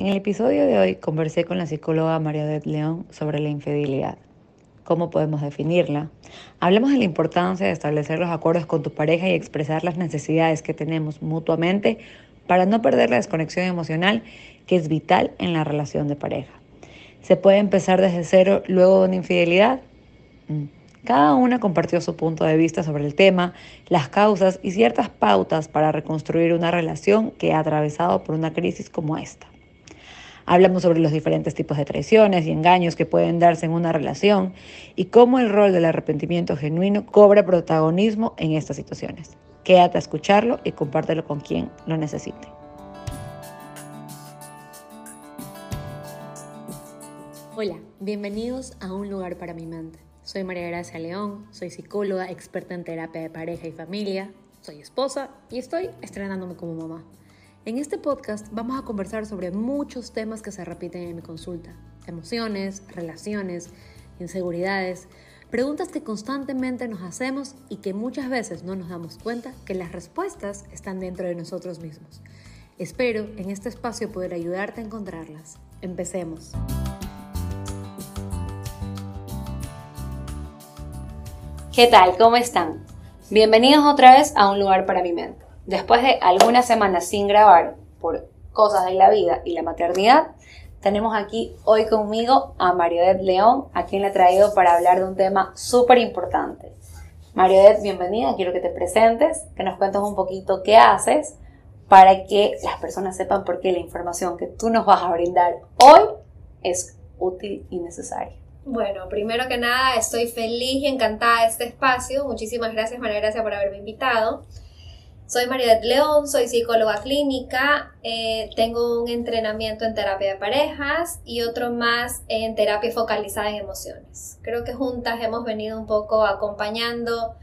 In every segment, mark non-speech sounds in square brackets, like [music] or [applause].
En el episodio de hoy conversé con la psicóloga María de León sobre la infidelidad. ¿Cómo podemos definirla? Hablamos de la importancia de establecer los acuerdos con tu pareja y expresar las necesidades que tenemos mutuamente para no perder la desconexión emocional que es vital en la relación de pareja. ¿Se puede empezar desde cero luego de una infidelidad? Mm. Cada una compartió su punto de vista sobre el tema, las causas y ciertas pautas para reconstruir una relación que ha atravesado por una crisis como esta. Hablamos sobre los diferentes tipos de traiciones y engaños que pueden darse en una relación y cómo el rol del arrepentimiento genuino cobra protagonismo en estas situaciones. Quédate a escucharlo y compártelo con quien lo necesite. Hola, bienvenidos a Un lugar para mi mente. Soy María Gracia León, soy psicóloga, experta en terapia de pareja y familia, soy esposa y estoy estrenándome como mamá. En este podcast vamos a conversar sobre muchos temas que se repiten en mi consulta. Emociones, relaciones, inseguridades, preguntas que constantemente nos hacemos y que muchas veces no nos damos cuenta que las respuestas están dentro de nosotros mismos. Espero en este espacio poder ayudarte a encontrarlas. Empecemos. ¿Qué tal? ¿Cómo están? Bienvenidos otra vez a Un lugar para mi mente. Después de algunas semanas sin grabar por cosas de la vida y la maternidad, tenemos aquí hoy conmigo a Mariodet León, a quien le he traído para hablar de un tema súper importante. Mariodet, bienvenida, quiero que te presentes, que nos cuentes un poquito qué haces para que las personas sepan por qué la información que tú nos vas a brindar hoy es útil y necesaria. Bueno, primero que nada, estoy feliz y encantada de este espacio. Muchísimas gracias, María Gracia, por haberme invitado. Soy María León, soy psicóloga clínica, eh, tengo un entrenamiento en terapia de parejas y otro más en terapia focalizada en emociones. Creo que juntas hemos venido un poco acompañando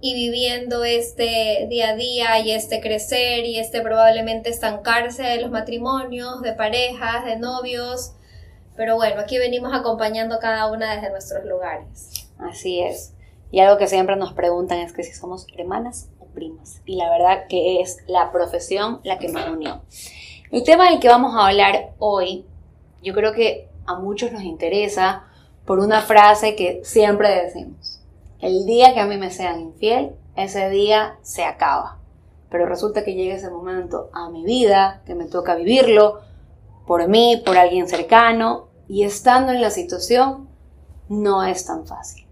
y viviendo este día a día y este crecer y este probablemente estancarse de los matrimonios, de parejas, de novios. Pero bueno, aquí venimos acompañando cada una desde nuestros lugares. Así es. Y algo que siempre nos preguntan es que si somos hermanas primas. Y la verdad que es la profesión la que me unió. El tema del que vamos a hablar hoy, yo creo que a muchos nos interesa por una frase que siempre decimos. El día que a mí me sean infiel, ese día se acaba. Pero resulta que llega ese momento a mi vida, que me toca vivirlo, por mí, por alguien cercano, y estando en la situación, no es tan fácil.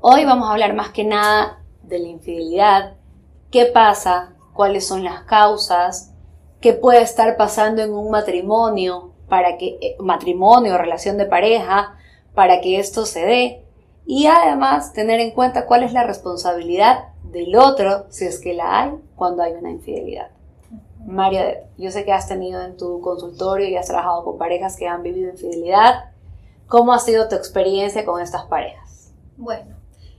Hoy vamos a hablar más que nada de la infidelidad, qué pasa, cuáles son las causas, qué puede estar pasando en un matrimonio para que eh, matrimonio o relación de pareja para que esto se dé y además tener en cuenta cuál es la responsabilidad del otro si es que la hay cuando hay una infidelidad. María, yo sé que has tenido en tu consultorio y has trabajado con parejas que han vivido infidelidad. ¿Cómo ha sido tu experiencia con estas parejas? Bueno,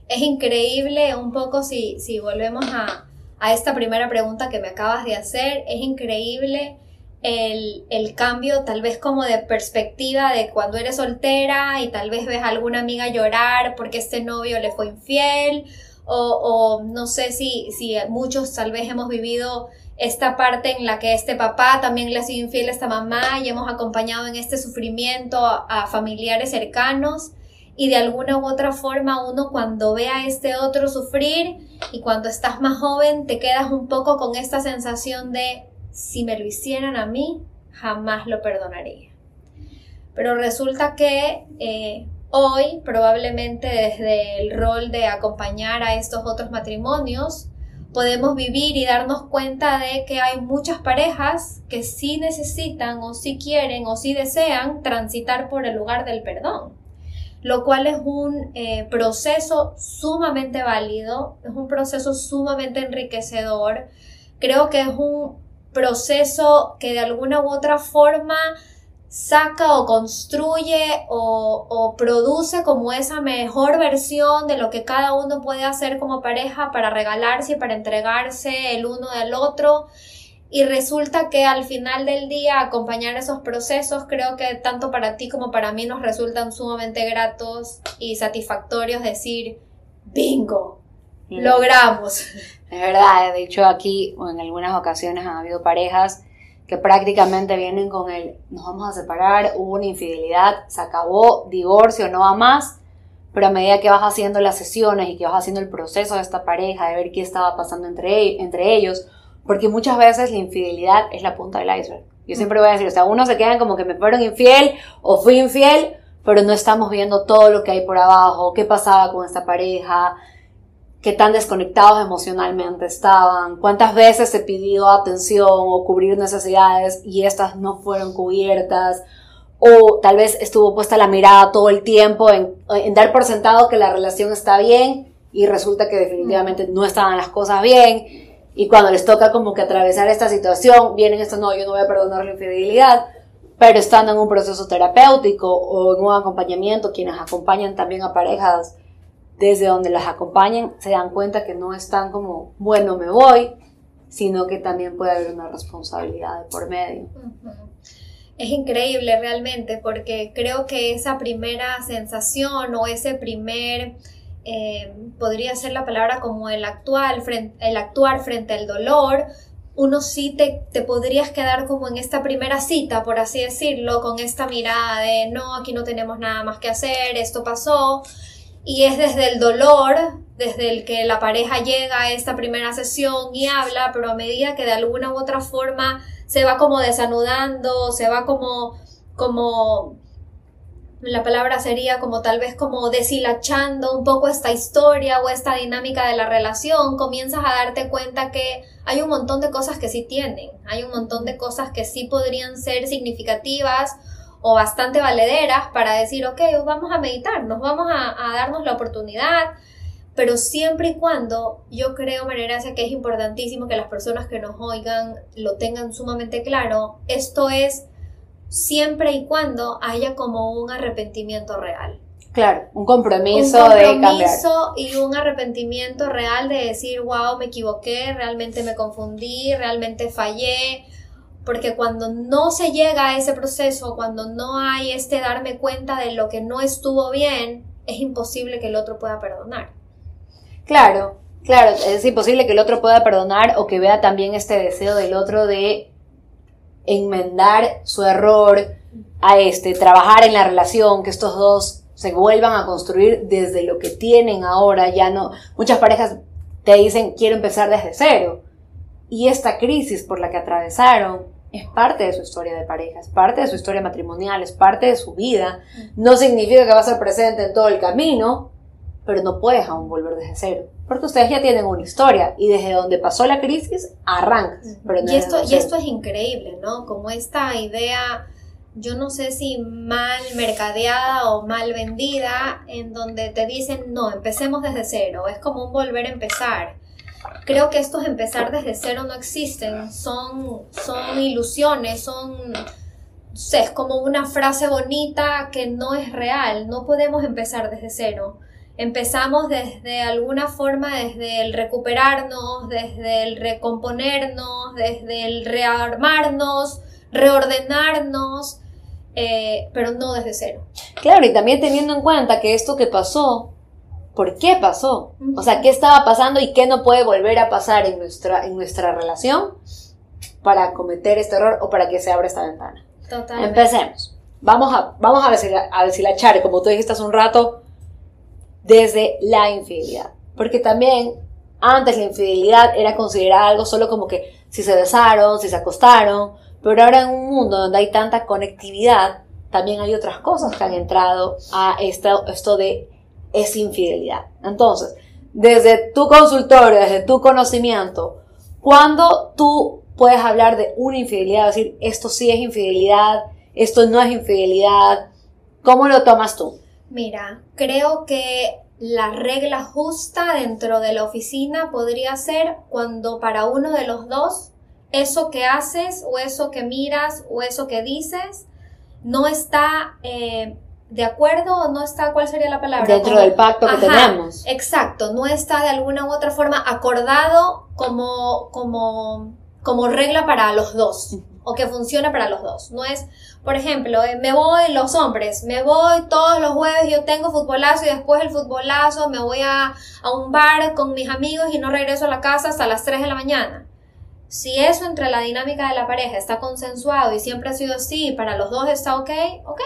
es increíble un poco si, si volvemos a, a esta primera pregunta que me acabas de hacer. Es increíble el, cambio tal vez como de perspectiva de cuando eres soltera y tal vez ves a alguna amiga llorar porque este novio le fue infiel o, no sé si, si muchos tal vez hemos vivido esta parte en la que este papá también le ha sido infiel a esta mamá y hemos acompañado en este sufrimiento a familiares cercanos y de alguna u otra forma uno cuando ve a este otro sufrir y cuando estás más joven te quedas un poco con esta sensación de si me lo hicieran a mí, jamás lo perdonaría. Pero resulta que eh, hoy probablemente desde el rol de acompañar a estos otros matrimonios, podemos vivir y darnos cuenta de que hay muchas parejas que sí necesitan o sí quieren o sí desean transitar por el lugar del perdón lo cual es un eh, proceso sumamente válido, es un proceso sumamente enriquecedor, creo que es un proceso que de alguna u otra forma saca o construye o, o, produce como esa mejor versión de lo que cada uno puede hacer como pareja para regalarse y para entregarse el uno del otro y resulta que al final del día acompañar esos procesos creo que tanto para ti como para mí nos resultan sumamente gratos y satisfactorios decir, bingo, logramos. Es verdad, de hecho aquí en algunas ocasiones han habido parejas que prácticamente vienen con el nos vamos a separar, hubo una infidelidad, se acabó, divorcio, no va más, pero a medida que vas haciendo las sesiones y que vas haciendo el proceso de esta pareja, de ver qué estaba pasando entre, entre ellos, porque muchas veces la infidelidad es la punta del iceberg. Yo siempre voy a decir, o sea, unos se quedan como que me fueron infiel o fui infiel, pero no estamos viendo todo lo que hay por abajo, qué pasaba con esta pareja, qué tan desconectados emocionalmente estaban, cuántas veces se pidió atención o cubrir necesidades y estas no fueron cubiertas, o tal vez estuvo puesta la mirada todo el tiempo en, dar por sentado que la relación está bien y resulta que definitivamente no estaban las cosas bien y cuando les toca como que atravesar esta situación, vienen esto, no, yo no voy a perdonar la infidelidad, pero estando en un proceso terapéutico o en un acompañamiento, quienes acompañan también a parejas desde donde las acompañen se dan cuenta que no están como, bueno, me voy, sino que también puede haber una responsabilidad por medio. Es increíble realmente porque creo que esa primera sensación o ese primer, eh, podría ser la palabra como el, actual, el actuar frente al dolor, uno sí te, te, podrías quedar como en esta primera cita, por así decirlo, con esta mirada de no, aquí no tenemos nada más que hacer, esto pasó, y es desde el dolor, desde el que la pareja llega a esta primera sesión y habla, pero a medida que de alguna u otra forma se va como desanudando, se va como, como, la palabra sería como tal vez como deshilachando un poco esta historia o esta dinámica de la relación, comienzas a darte cuenta que hay un montón de cosas que sí tienen, hay un montón de cosas que sí podrían ser significativas o bastante valederas para decir, ok, vamos a meditar, nos vamos a, darnos la oportunidad, pero siempre y cuando yo creo, María Gracia, que es importantísimo que las personas que nos oigan lo tengan sumamente claro, esto es siempre y cuando haya como un arrepentimiento real. Claro, un compromiso, un compromiso y un arrepentimiento real de decir, wow, me equivoqué, realmente me confundí, realmente fallé, porque cuando no se llega a ese proceso, cuando no hay este darme cuenta de lo que no estuvo bien, es imposible que el otro pueda perdonar. Claro, claro, es imposible que el otro pueda perdonar o que vea también este deseo del otro de enmendar su error, a este, trabajar en la relación, que estos dos se vuelvan a construir desde lo que tienen ahora, ya no, muchas parejas te dicen quiero empezar desde cero, y esta crisis por la que atravesaron es parte de su historia de pareja, es parte de su historia matrimonial, es parte de su vida. No significa que va a ser presente en todo el camino, pero no puedes aún volver desde cero. Porque ustedes ya tienen una historia y desde donde pasó la crisis arrancas. y, esto, y esto es increíble, ¿no? Como esta idea, yo no sé si mal mercadeada o mal vendida, en donde te dicen, no, empecemos desde cero, es como un volver a empezar creo que estos empezar desde cero no existen, son, son ilusiones, son, es como una frase bonita que no es real, no podemos empezar desde cero. Empezamos desde alguna forma, desde el recuperarnos, desde el recomponernos, desde el rearmarnos, reordenarnos, eh, pero no desde cero. Claro, y también teniendo en cuenta que esto que pasó por qué pasó. O sea, qué estaba pasando y qué no puede volver a pasar en nuestra, en nuestra relación para cometer este error o para que se abra esta ventana. Totalmente. Empecemos. Vamos a, vamos a, decir, a deshilachar, como tú dijiste hace un rato, desde la infidelidad. Porque también antes la infidelidad era considerada algo solo como que si se besaron, si se acostaron, pero ahora en un mundo donde hay tanta conectividad, también hay otras cosas que han entrado a esto, esto de es infidelidad. Entonces, desde tu consultorio, desde tu conocimiento, cuando tú puedes hablar de una infidelidad, decir, esto sí es infidelidad, esto no es infidelidad, ¿cómo lo tomas tú? Mira, creo que la regla justa dentro de la oficina podría ser cuando para uno de los dos eso que haces o eso que miras o eso que dices no está eh, de acuerdo o no está, ¿cuál sería la palabra? Dentro del pacto que tenemos. Exacto, no está de alguna u otra forma acordado como, como, como regla para los dos o que funcione para los dos. No es, por ejemplo, eh, me voy los hombres, me voy todos los jueves, yo tengo futbolazo y después el futbolazo me voy a, a un bar con mis amigos y no regreso a la casa hasta las 3 de la mañana. Si eso entre la dinámica de la pareja está consensuado y siempre ha sido así, para los dos está ok, ok,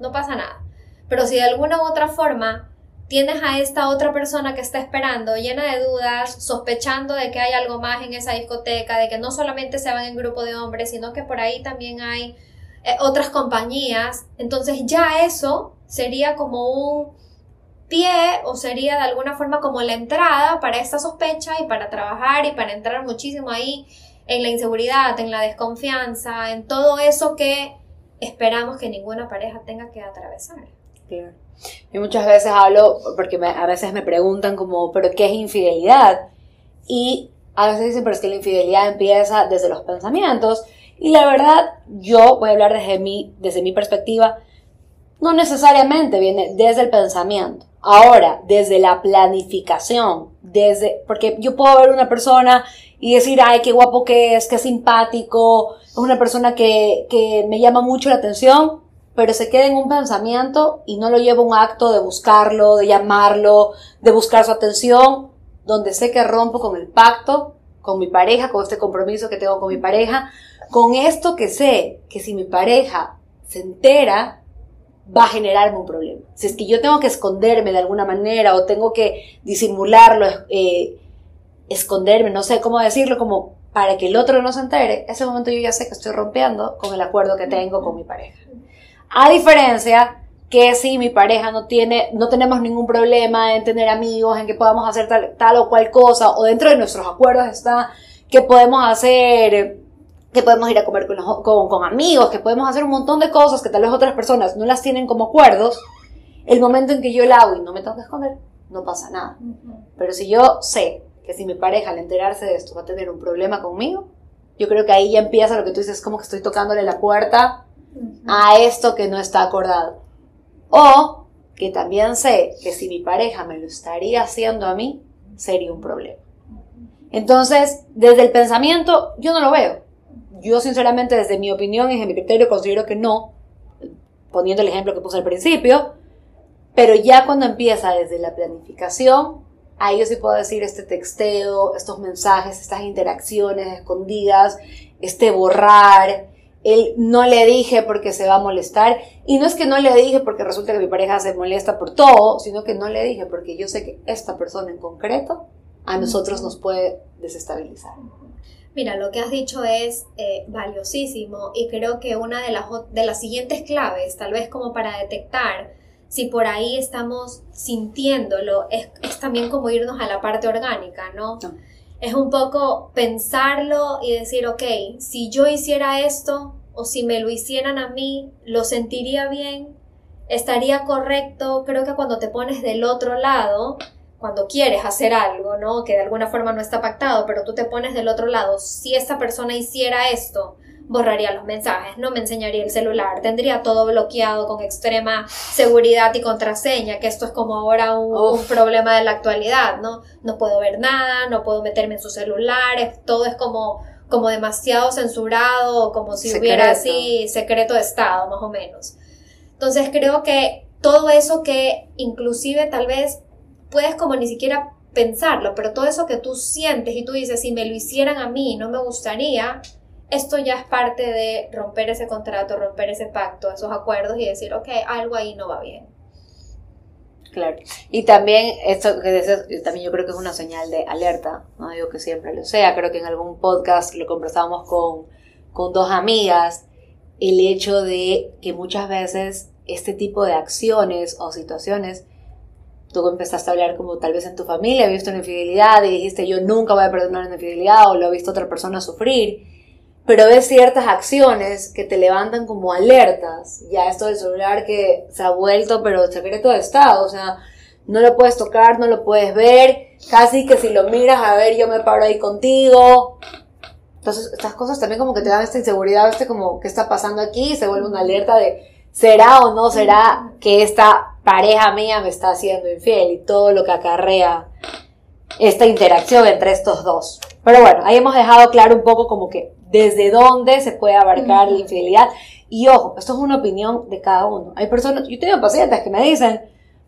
no pasa nada. Pero si de alguna u otra forma tienes a esta otra persona que está esperando, llena de dudas, sospechando de que hay algo más en esa discoteca, de que no solamente se van en grupo de hombres, sino que por ahí también hay eh, otras compañías, entonces ya eso sería como un pie o sería de alguna forma como la entrada para esta sospecha y para trabajar y para entrar muchísimo ahí en la inseguridad, en la desconfianza, en todo eso que esperamos que ninguna pareja tenga que atravesar. Yo muchas veces hablo, porque a veces me preguntan como, ¿pero qué es infidelidad? Y a veces dicen, pero es que la infidelidad empieza desde los pensamientos. Y la verdad, yo voy a hablar desde mi, desde mi perspectiva, no necesariamente viene desde el pensamiento. Ahora, desde la planificación, desde, porque yo puedo ver una persona y decir, ay, qué guapo que es, qué simpático, es una persona que, que me llama mucho la atención, pero se queda en un pensamiento y no lo llevo a un acto de buscarlo, de llamarlo, de buscar su atención, donde sé que rompo con el pacto, con mi pareja, con este compromiso que tengo con mi pareja, con esto que sé que si mi pareja se entera, va a generarme un problema. Si es que yo tengo que esconderme de alguna manera o tengo que disimularlo, eh, esconderme, no sé cómo decirlo, como para que el otro no se entere, ese momento yo ya sé que estoy rompiendo con el acuerdo que tengo con mi pareja. A diferencia que si mi pareja no tiene, no tenemos ningún problema en tener amigos, en que podamos hacer tal, tal o cual cosa, o dentro de nuestros acuerdos está que podemos hacer que podemos ir a comer con, con, amigos, que podemos hacer un montón de cosas que tal vez otras personas no las tienen como acuerdos, el momento en que yo la hago y no me tengo que esconder, no pasa nada. Pero si yo sé que si mi pareja al enterarse de esto va a tener un problema conmigo, yo creo que ahí ya empieza lo que tú dices, como que estoy tocándole la puerta a esto que no está acordado. O que también sé que si mi pareja me lo estaría haciendo a mí, sería un problema. Entonces, desde el pensamiento, yo no lo veo. Yo sinceramente, desde mi opinión y desde mi criterio, considero que no, poniendo el ejemplo que puse al principio, pero ya cuando empieza desde la planificación, ahí yo sí puedo decir este texteo, estos mensajes, estas interacciones escondidas, este borrar, el no le dije porque se va a molestar. Y no es que no le dije porque resulta que mi pareja se molesta por todo, sino que no le dije porque yo sé que esta persona en concreto a nosotros nos puede desestabilizar. Mira, lo que has dicho es eh, valiosísimo y creo que una de las, de las siguientes claves, tal vez como para detectar si por ahí estamos sintiéndolo, es, también como irnos a la parte orgánica, ¿no? Es un poco pensarlo y decir, ok, si yo hiciera esto o si me lo hicieran a mí, ¿lo sentiría bien? ¿Estaría correcto? Creo que cuando te pones del otro lado, cuando quieres hacer algo, ¿no? Que de alguna forma no está pactado, pero tú te pones del otro lado, si esta persona hiciera esto, borraría los mensajes, no me enseñaría el celular, tendría todo bloqueado con extrema seguridad y contraseña, que esto es como ahora un, problema de la actualidad, ¿no? No puedo ver nada, no puedo meterme en su celular, todo es como, como demasiado censurado, como si hubiera así secreto de Estado, más o menos. Entonces creo que todo eso que inclusive tal vez puedes como ni siquiera pensarlo, pero todo eso que tú sientes y tú dices, si me lo hicieran a mí, no me gustaría, esto ya es parte de romper ese contrato, romper ese pacto, esos acuerdos y decir, ok, algo ahí no va bien. Claro. Y también esto que dices, también yo creo que es una señal de alerta, no digo que siempre lo sea, creo que en algún podcast lo conversábamos con, con dos amigas, el hecho de que muchas veces este tipo de acciones o situaciones tú empezaste a hablar como tal vez en tu familia, has visto una infidelidad y dijiste yo nunca voy a perdonar una infidelidad o lo ha visto otra persona sufrir, pero ves ciertas acciones que te levantan como alertas, ya esto del celular que se ha vuelto pero secreto de estado, o sea, no lo puedes tocar, no lo puedes ver, casi que si lo miras a ver yo me paro ahí contigo. Entonces, estas cosas también como que te dan esta inseguridad, este como, ¿qué está pasando aquí? Se vuelve una alerta de, ¿será o no será que esta pareja mía me está haciendo infiel y todo lo que acarrea esta interacción entre estos dos. Pero bueno, ahí hemos dejado claro un poco como que desde dónde se puede abarcar la infidelidad. Y ojo, esto es una opinión de cada uno. Hay personas, yo tengo pacientes que me dicen,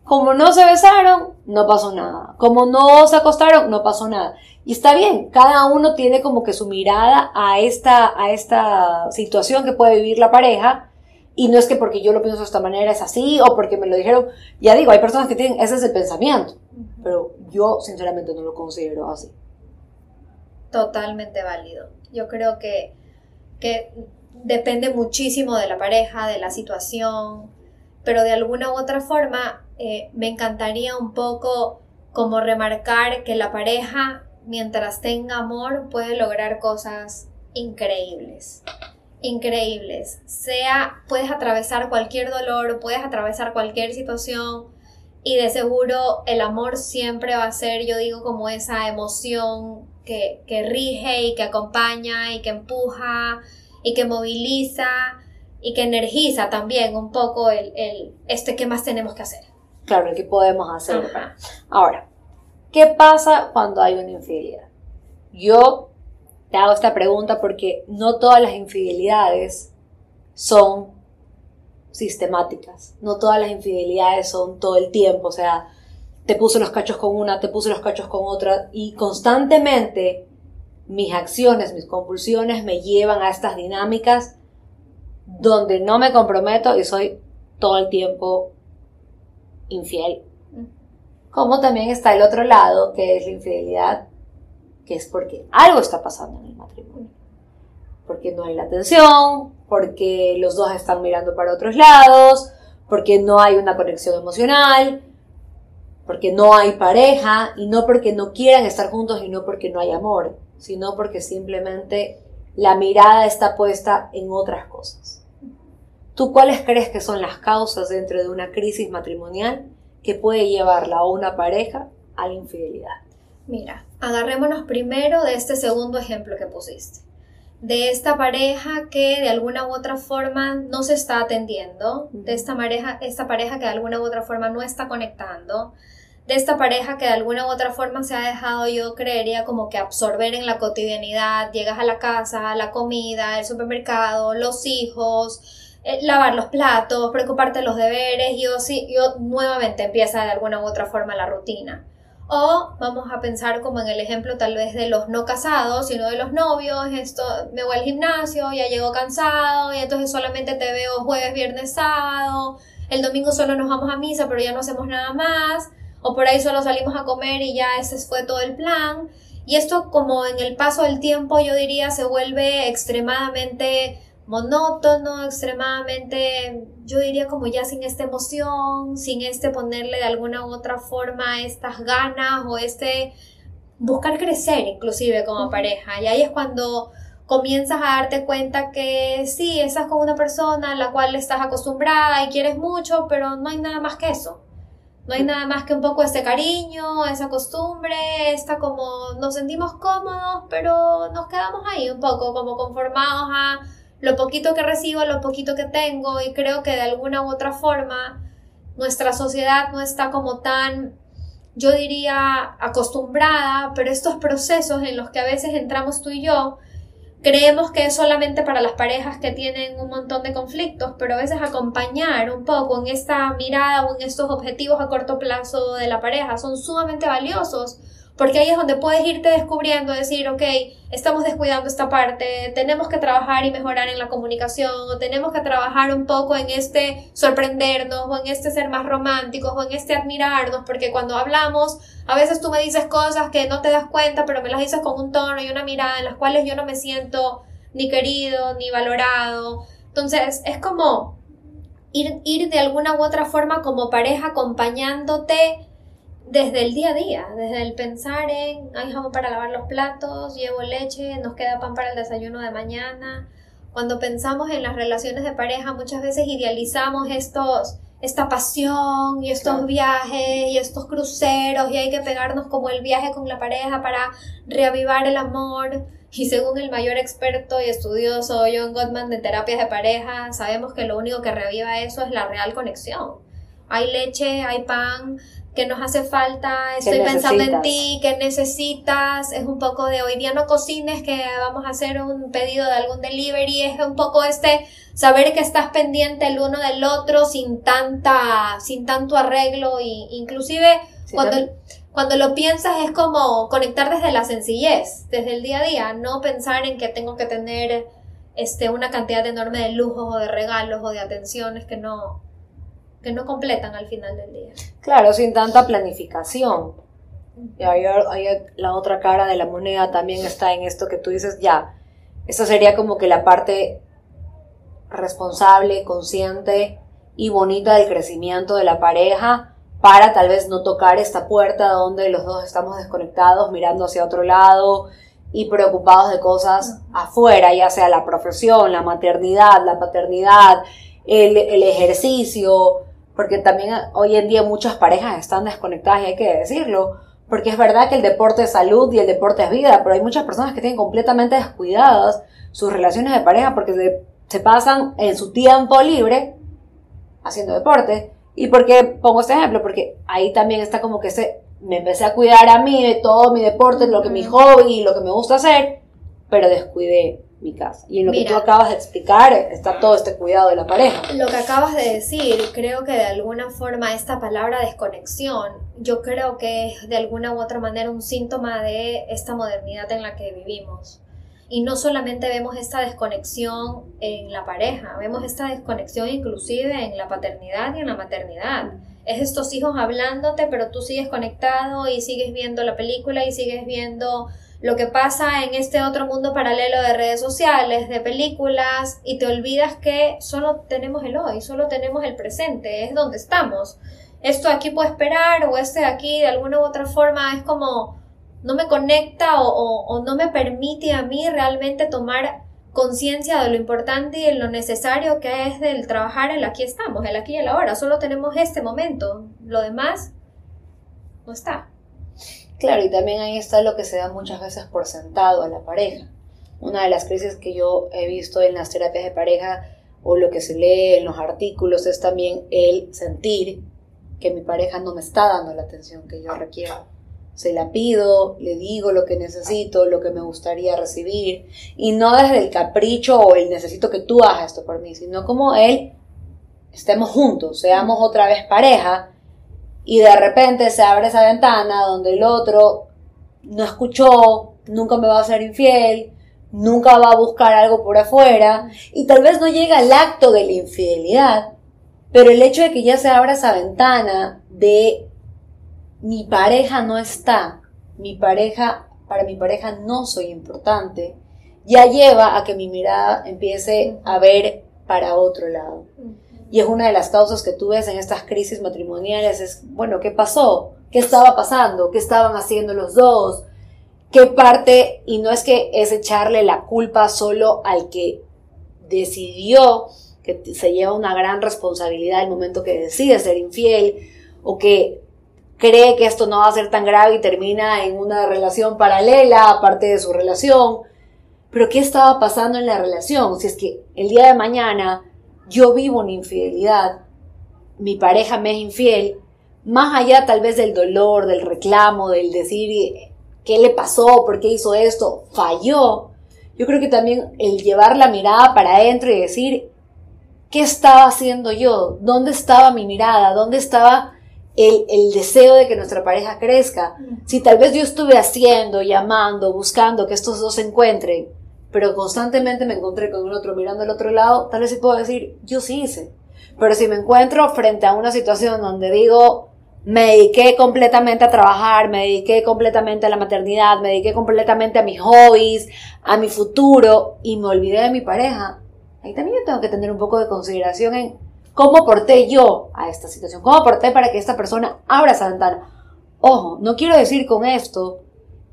como no se besaron, no pasó nada. Como no se acostaron, no pasó nada. Y está bien, cada uno tiene como que su mirada a esta, a esta situación que puede vivir la pareja. Y no es que porque yo lo pienso de esta manera es así o porque me lo dijeron. Ya digo, hay personas que tienen ese es el pensamiento. Pero yo sinceramente no lo considero así. Totalmente válido. Yo creo que, que depende muchísimo de la pareja, de la situación, pero de alguna u otra forma eh, me encantaría un poco como remarcar que la pareja, mientras tenga amor, puede lograr cosas increíbles. Increíbles. Sea, puedes atravesar cualquier dolor, puedes atravesar cualquier situación y de seguro el amor siempre va a ser, yo digo, como esa emoción que, que rige y que acompaña y que empuja y que moviliza y que energiza también un poco el, el este qué más tenemos que hacer. Claro, ¿qué podemos hacer? Ahora, ¿qué pasa cuando hay una infidelidad? Yo te hago esta pregunta porque no todas las infidelidades son sistemáticas, no todas las infidelidades son todo el tiempo, o sea, te puse los cachos con una, te puse los cachos con otra y constantemente mis acciones, mis compulsiones me llevan a estas dinámicas donde no me comprometo y soy todo el tiempo infiel. Como también está el otro lado, que es la infidelidad, que es porque algo está pasando en el matrimonio. Porque no hay la atención, porque los dos están mirando para otros lados, porque no hay una conexión emocional, porque no hay pareja, y no porque no quieran estar juntos y no porque no hay amor, sino porque simplemente la mirada está puesta en otras cosas. ¿Tú cuáles crees que son las causas dentro de una crisis matrimonial que puede llevarla a una pareja a la infidelidad? Mira, agarrémonos primero de este segundo ejemplo que pusiste. De esta pareja que de alguna u otra forma no se está atendiendo, de esta pareja, esta pareja que de alguna u otra forma no está conectando, de esta pareja que de alguna u otra forma se ha dejado, yo creería, como que absorber en la cotidianidad, llegas a la casa, la comida, el supermercado, los hijos, eh, lavar los platos, preocuparte de los deberes, yo sí, yo nuevamente empieza de alguna u otra forma la rutina. O vamos a pensar como en el ejemplo tal vez de los no casados, sino de los novios, esto, me voy al gimnasio, ya llego cansado y entonces solamente te veo jueves, viernes, sábado, el domingo solo nos vamos a misa pero ya no hacemos nada más, o por ahí solo salimos a comer y ya ese fue todo el plan. Y esto como en el paso del tiempo yo diría se vuelve extremadamente monótono, extremadamente, yo diría como ya sin esta emoción, sin este ponerle de alguna u otra forma estas ganas o este buscar crecer inclusive como pareja. Y ahí es cuando comienzas a darte cuenta que sí, estás con una persona a la cual estás acostumbrada y quieres mucho, pero no hay nada más que eso. No hay nada más que un poco este cariño, esa costumbre, esta como nos sentimos cómodos, pero nos quedamos ahí un poco como conformados a lo poquito que recibo, lo poquito que tengo y creo que de alguna u otra forma nuestra sociedad no está como tan, yo diría, acostumbrada, pero estos procesos en los que a veces entramos tú y yo, creemos que es solamente para las parejas que tienen un montón de conflictos, pero a veces acompañar un poco en esta mirada o en estos objetivos a corto plazo de la pareja son sumamente valiosos porque ahí es donde puedes irte descubriendo, decir, ok, estamos descuidando esta parte, tenemos que trabajar y mejorar en la comunicación, o tenemos que trabajar un poco en este sorprendernos, o en este ser más románticos, o en este admirarnos, porque cuando hablamos, a veces tú me dices cosas que no te das cuenta, pero me las dices con un tono y una mirada en las cuales yo no me siento ni querido, ni valorado. Entonces, es como ir, ir de alguna u otra forma como pareja acompañándote desde el día a día, desde el pensar en, hay jamón para lavar los platos, llevo leche, nos queda pan para el desayuno de mañana. Cuando pensamos en las relaciones de pareja, muchas veces idealizamos estos, esta pasión y estos viajes y estos cruceros y hay que pegarnos como el viaje con la pareja para reavivar el amor. Y según el mayor experto y estudioso John Gottman de terapias de pareja, sabemos que lo único que reaviva eso es la real conexión. Hay leche, hay pan, que nos hace falta, estoy pensando en ti, que necesitas, es un poco de hoy día no cocines, que vamos a hacer un pedido de algún delivery, es un poco este saber que estás pendiente el uno del otro sin tanta, sin tanto arreglo y inclusive cuando, cuando lo piensas es como conectar desde la sencillez, desde el día a día, no pensar en que tengo que tener este, una cantidad enorme de lujos o de regalos o de atenciones que no, que no completan al final del día. Claro, sin tanta planificación. Y ahí, la otra cara de la moneda también está en esto que tú dices, ya, esa sería como que la parte responsable, consciente y bonita del crecimiento de la pareja para tal vez no tocar esta puerta donde los dos estamos desconectados, mirando hacia otro lado y preocupados de cosas afuera, ya sea la profesión, la maternidad, la paternidad, el, el ejercicio, porque también hoy en día muchas parejas están desconectadas y hay que decirlo, porque es verdad que el deporte es salud y el deporte es vida, pero hay muchas personas que tienen completamente descuidadas sus relaciones de pareja porque se, se pasan en su tiempo libre haciendo deporte. ¿Y por qué pongo este ejemplo? Porque ahí también está como que se, me empecé a cuidar a mí de todo mi deporte, lo que mi hobby lo que me gusta hacer, pero descuidé mi casa. Y en lo que tú acabas de explicar está todo este cuidado de la pareja. Lo que acabas de decir, creo que de alguna forma esta palabra desconexión, yo creo que es de alguna u otra manera un síntoma de esta modernidad en la que vivimos. Y no solamente vemos esta desconexión en la pareja, vemos esta desconexión inclusive en la paternidad y en la maternidad. Es estos hijos hablándote, pero tú sigues conectado y sigues viendo la película y sigues viendo lo que pasa en este otro mundo paralelo de redes sociales, de películas, y te olvidas que solo tenemos el hoy, solo tenemos el presente, es donde estamos. Esto aquí puede esperar o este de aquí de alguna u otra forma es como no me conecta o, no me permite a mí realmente tomar conciencia de lo importante y de lo necesario que es del trabajar el aquí estamos, el aquí y el ahora. Solo tenemos este momento. Lo demás no está. Claro, y también ahí está lo que se da muchas veces por sentado a la pareja. Una de las crisis que yo he visto en las terapias de pareja o lo que se lee en los artículos es también el sentir que mi pareja no me está dando la atención que yo requiero. Se la pido, le digo lo que necesito, lo que me gustaría recibir, y no desde el capricho o el necesito que tú hagas esto por mí, sino como él estemos juntos, seamos otra vez pareja, y de repente se abre esa ventana donde el otro no escuchó, nunca me va a ser infiel, nunca va a buscar algo por afuera y tal vez no llega al acto de la infidelidad, pero el hecho de que ya se abra esa ventana de mi pareja no está, mi pareja, para mi pareja no soy importante, ya lleva a que mi mirada empiece a ver para otro lado. Y es una de las causas que tú ves en estas crisis matrimoniales, es, bueno, ¿qué pasó? ¿Qué estaba pasando? ¿Qué estaban haciendo los dos? ¿Qué parte? Y no es que es echarle la culpa solo al que decidió que se lleva una gran responsabilidad el momento que decide ser infiel o que cree que esto no va a ser tan grave y termina en una relación paralela aparte de su relación. Pero ¿qué estaba pasando en la relación? Si es que el día de mañana yo vivo una infidelidad, mi pareja me es infiel, más allá tal vez del dolor, del reclamo, del decir qué le pasó, por qué hizo esto, falló, yo creo que también el llevar la mirada para adentro y decir, ¿qué estaba haciendo yo? ¿Dónde estaba mi mirada? ¿Dónde estaba el, el, deseo de que nuestra pareja crezca? Si tal vez yo estuve haciendo, llamando, buscando que estos dos se encuentren, pero constantemente me encontré con el otro mirando al otro lado, tal vez sí puedo decir, yo sí hice. Pero si me encuentro frente a una situación donde digo, me dediqué completamente a trabajar, me dediqué completamente a la maternidad, me dediqué completamente a mis hobbies, a mi futuro y me olvidé de mi pareja, ahí también yo tengo que tener un poco de consideración en cómo aporté yo a esta situación, cómo aporté para que esta persona abra esa ventana. Ojo, no quiero decir con esto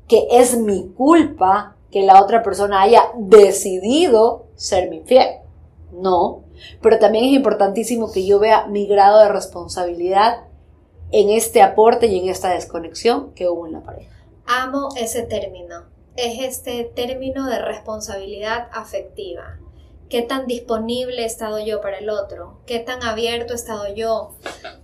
que es mi culpa que la otra persona haya decidido ser mi infiel. No, pero también es importantísimo que yo vea mi grado de responsabilidad en este aporte y en esta desconexión que hubo en la pareja. Amo ese término. Es este término de responsabilidad afectiva qué tan disponible he estado yo para el otro, qué tan abierto he estado yo,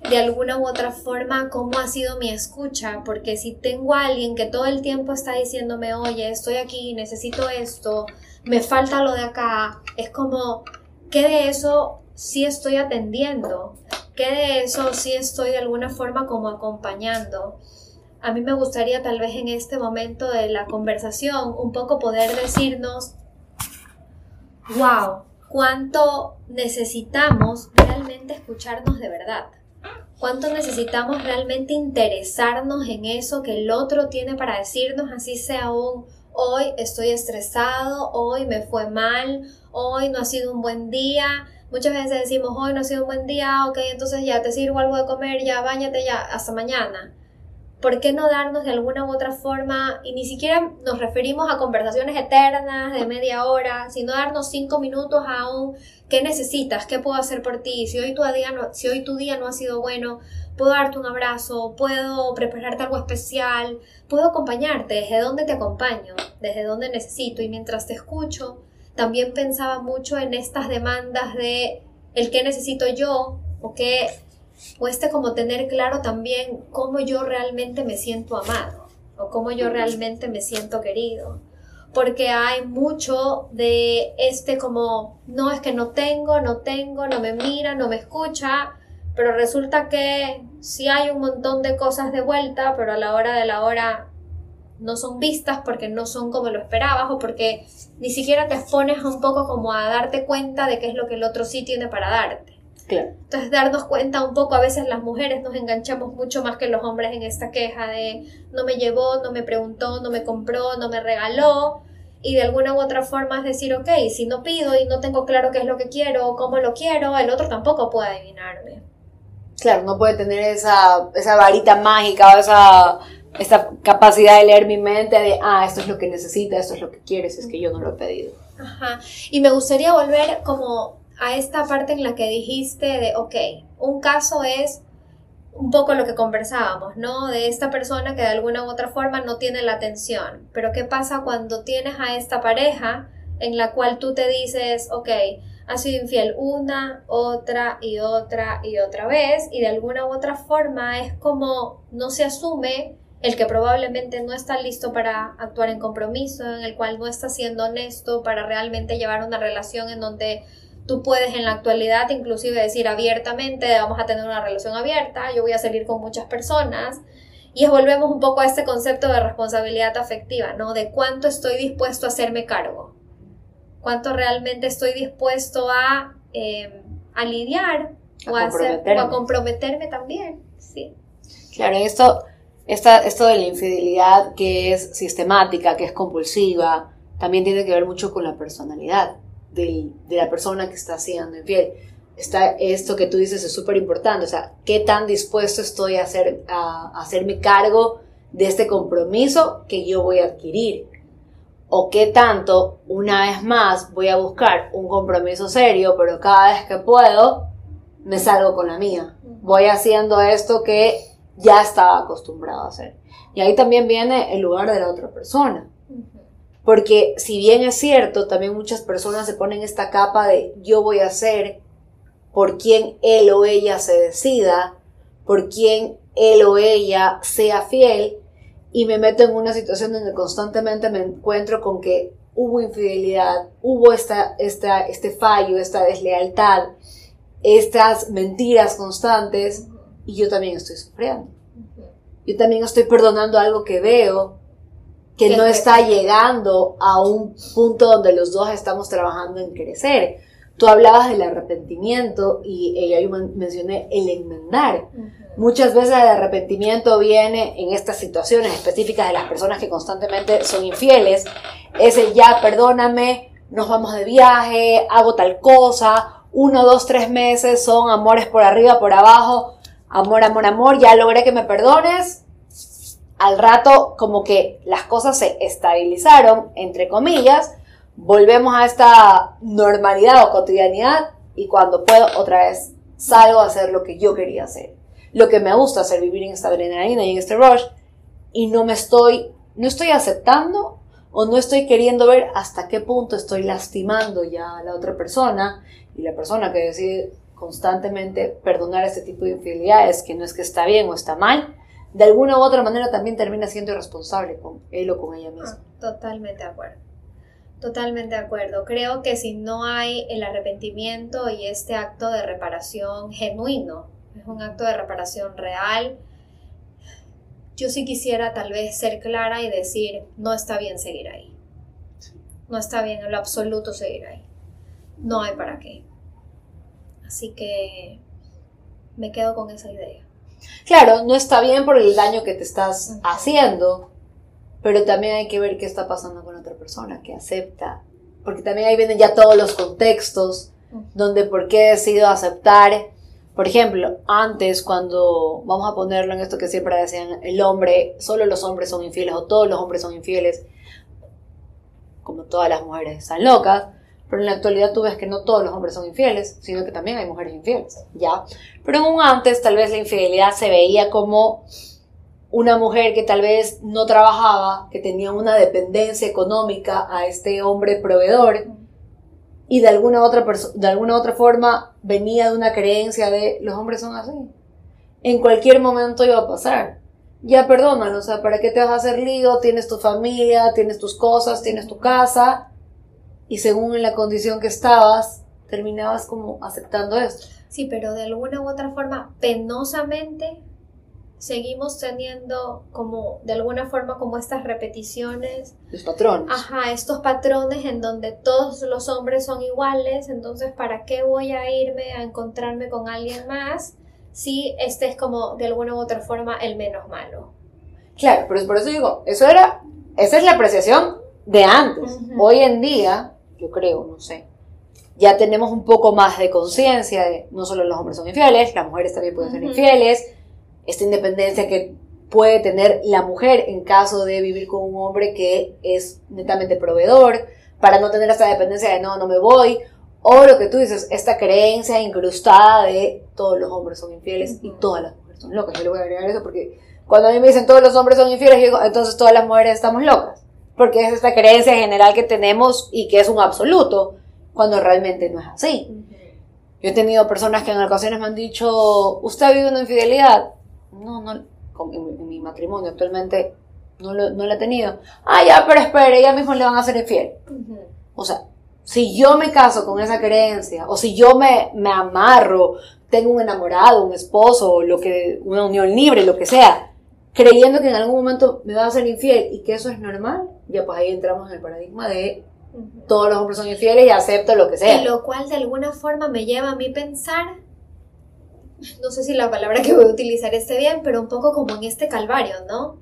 de alguna u otra forma, cómo ha sido mi escucha, porque si tengo a alguien que todo el tiempo está diciéndome, oye, estoy aquí, necesito esto, me falta lo de acá, es como, ¿qué de eso sí estoy atendiendo? ¿Qué de eso sí estoy de alguna forma como acompañando? a mí me gustaría tal vez en este momento de la conversación un poco poder decirnos, wow, cuánto necesitamos realmente escucharnos de verdad. Cuánto necesitamos realmente interesarnos en eso que el otro tiene para decirnos, así sea un hoy estoy estresado, hoy me fue mal, hoy no ha sido un buen día. Muchas veces decimos, hoy no ha sido un buen día, ok, entonces ya te sirvo algo de comer, ya bañate ya, hasta mañana. ¿Por qué no darnos de alguna u otra forma, y ni siquiera nos referimos a conversaciones eternas de media hora, sino darnos cinco minutos a un qué necesitas, qué puedo hacer por ti, si hoy tu día no, si hoy tu día no ha sido bueno, puedo darte un abrazo, puedo prepararte algo especial, puedo acompañarte, desde dónde te acompaño, desde dónde necesito, y mientras te escucho, también pensaba mucho en estas demandas de el qué necesito yo o qué o este como tener claro también cómo yo realmente me siento amado o cómo yo realmente me siento querido. Porque hay mucho de este como, no es que no tengo, no tengo, no me mira, no me escucha, pero resulta que sí hay un montón de cosas de vuelta, pero a la hora de la hora no son vistas porque no son como lo esperabas o porque ni siquiera te expones un poco como a darte cuenta de qué es lo que el otro sí tiene para darte. Entonces, darnos cuenta un poco, a veces las mujeres nos enganchamos mucho más que los hombres en esta queja de no me llevó, no me preguntó, no me compró, no me regaló. Y de alguna u otra forma es decir, ok, si no pido y no tengo claro qué es lo que quiero o cómo lo quiero, el otro tampoco puede adivinarme. Claro, no puede tener esa, esa varita mágica o esa, esa capacidad de leer mi mente de, ah, esto es lo que necesita, esto es lo que quieres, es que yo no lo he pedido. Ajá. Y me gustaría volver como a esta parte en la que dijiste de, ok, un caso es un poco lo que conversábamos, ¿no? De esta persona que de alguna u otra forma no tiene la atención. Pero ¿qué pasa cuando tienes a esta pareja en la cual tú te dices, ok, ha sido infiel una, otra y otra y otra vez y de alguna u otra forma es como no se asume el que probablemente no está listo para actuar en compromiso, en el cual no está siendo honesto para realmente llevar una relación en donde Tú puedes en la actualidad inclusive decir abiertamente, vamos a tener una relación abierta, yo voy a salir con muchas personas. Y volvemos un poco a este concepto de responsabilidad afectiva, ¿no? De cuánto estoy dispuesto a hacerme cargo. Cuánto realmente estoy dispuesto a, em, a lidiar o, a hacer, a comprometerme también. Sí. Claro, esto, esta, esto de la infidelidad que es sistemática, que es compulsiva, también tiene que ver mucho con la personalidad de la persona que está siendo infiel. Está, esto que tú dices es súper importante, o sea, qué tan dispuesto estoy a, hacer, a, hacerme cargo de este compromiso que yo voy a adquirir. O qué tanto, una vez más, voy a buscar un compromiso serio, pero cada vez que puedo, me salgo con la mía. Voy haciendo esto que ya estaba acostumbrado a hacer. Y ahí también viene el lugar de la otra persona. Porque si bien es cierto, también muchas personas se ponen esta capa de yo voy a hacer por quien él o ella se decida, por quien él o ella sea fiel, y me meto en una situación donde constantemente me encuentro con que hubo infidelidad, hubo esta, esta, este fallo, esta deslealtad, estas mentiras constantes, y yo también estoy sufriendo. Yo también estoy perdonando algo que veo, que no está llegando a un punto donde los dos estamos trabajando en crecer. Tú hablabas del arrepentimiento y yo mencioné el enmendar. Muchas veces el arrepentimiento viene en estas situaciones específicas de las personas que constantemente son infieles. Es el ya, perdóname, nos vamos de viaje, hago tal cosa, uno, dos, tres meses son amores por arriba, por abajo, amor, amor, amor, ya logré que me perdones, al rato como que las cosas se estabilizaron, entre comillas, volvemos a esta normalidad o cotidianidad y cuando puedo otra vez salgo a hacer lo que yo quería hacer. Lo que me gusta hacer, vivir en esta adrenalina y en este rush y no me estoy, no estoy aceptando o no estoy queriendo ver hasta qué punto estoy lastimando ya a la otra persona y la persona que decide constantemente perdonar este tipo de infidelidades, que no es que está bien o está mal, de alguna u otra manera también termina siendo irresponsable con él o con ella misma. Ah, totalmente de acuerdo. Totalmente de acuerdo. Creo que si no hay el arrepentimiento y este acto de reparación genuino, es un acto de reparación real, yo sí quisiera tal vez ser clara y decir, no está bien seguir ahí. No está bien en lo absoluto seguir ahí. No hay para qué. Así que me quedo con esa idea. Claro, no está bien por el daño que te estás haciendo, pero también hay que ver qué está pasando con otra persona que acepta. Porque también ahí vienen ya todos los contextos donde por qué decido aceptar. Por ejemplo, antes cuando, vamos a ponerlo en esto que siempre decían, el hombre, solo los hombres son infieles o todos los hombres son infieles, como todas las mujeres están locas, pero en la actualidad tú ves que no todos los hombres son infieles, sino que también hay mujeres infieles, ¿ya? Pero un antes tal vez la infidelidad se veía como una mujer que tal vez no trabajaba, que tenía una dependencia económica a este hombre proveedor y de alguna otra de alguna otra forma venía de una creencia de los hombres son así. En cualquier momento iba a pasar. Ya perdónalo, o sea, ¿para qué te vas a hacer lío? Tienes tu familia, tienes tus cosas, tienes tu casa y según en la condición que estabas, terminabas como aceptando esto. Sí, pero de alguna u otra forma, penosamente, seguimos teniendo como, de alguna forma, como estas repeticiones. Los patrones. Ajá, estos patrones en donde todos los hombres son iguales, entonces, ¿para qué voy a irme a encontrarme con alguien más si este es como, de alguna u otra forma, el menos malo? Claro, pero por eso digo, eso era, esa es la apreciación de antes. Hoy en día, yo creo, no sé, ya tenemos un poco más de conciencia de no solo los hombres son infieles, las mujeres también pueden ser infieles, esta independencia que puede tener la mujer en caso de vivir con un hombre que es netamente proveedor, para no tener esta dependencia de no, no me voy, o lo que tú dices, esta creencia incrustada de todos los hombres son infieles y todas las mujeres son locas. Yo le voy a agregar eso porque cuando a mí me dicen todos los hombres son infieles, yo digo, entonces todas las mujeres estamos locas. Porque es esta creencia general que tenemos y que es un absoluto, cuando realmente no es así. Yo he tenido personas que en ocasiones me han dicho, ¿usted ha vivido una infidelidad? no, no, en, mi matrimonio actualmente no lo, no he tenido. Ah, ya, pero espere, ella mismo le van a hacer infiel. O sea, si yo me caso con esa creencia, o si yo me, me amarro, tengo un enamorado, un esposo, lo que, una unión libre, lo que sea, creyendo que en algún momento me va a ser infiel y que eso es normal, ya pues ahí entramos en el paradigma de todos los hombres son infieles y acepto lo que sea. Y lo cual de alguna forma me lleva a mí pensar no sé si la palabra que voy a utilizar esté bien, pero un poco como en este calvario, ¿no?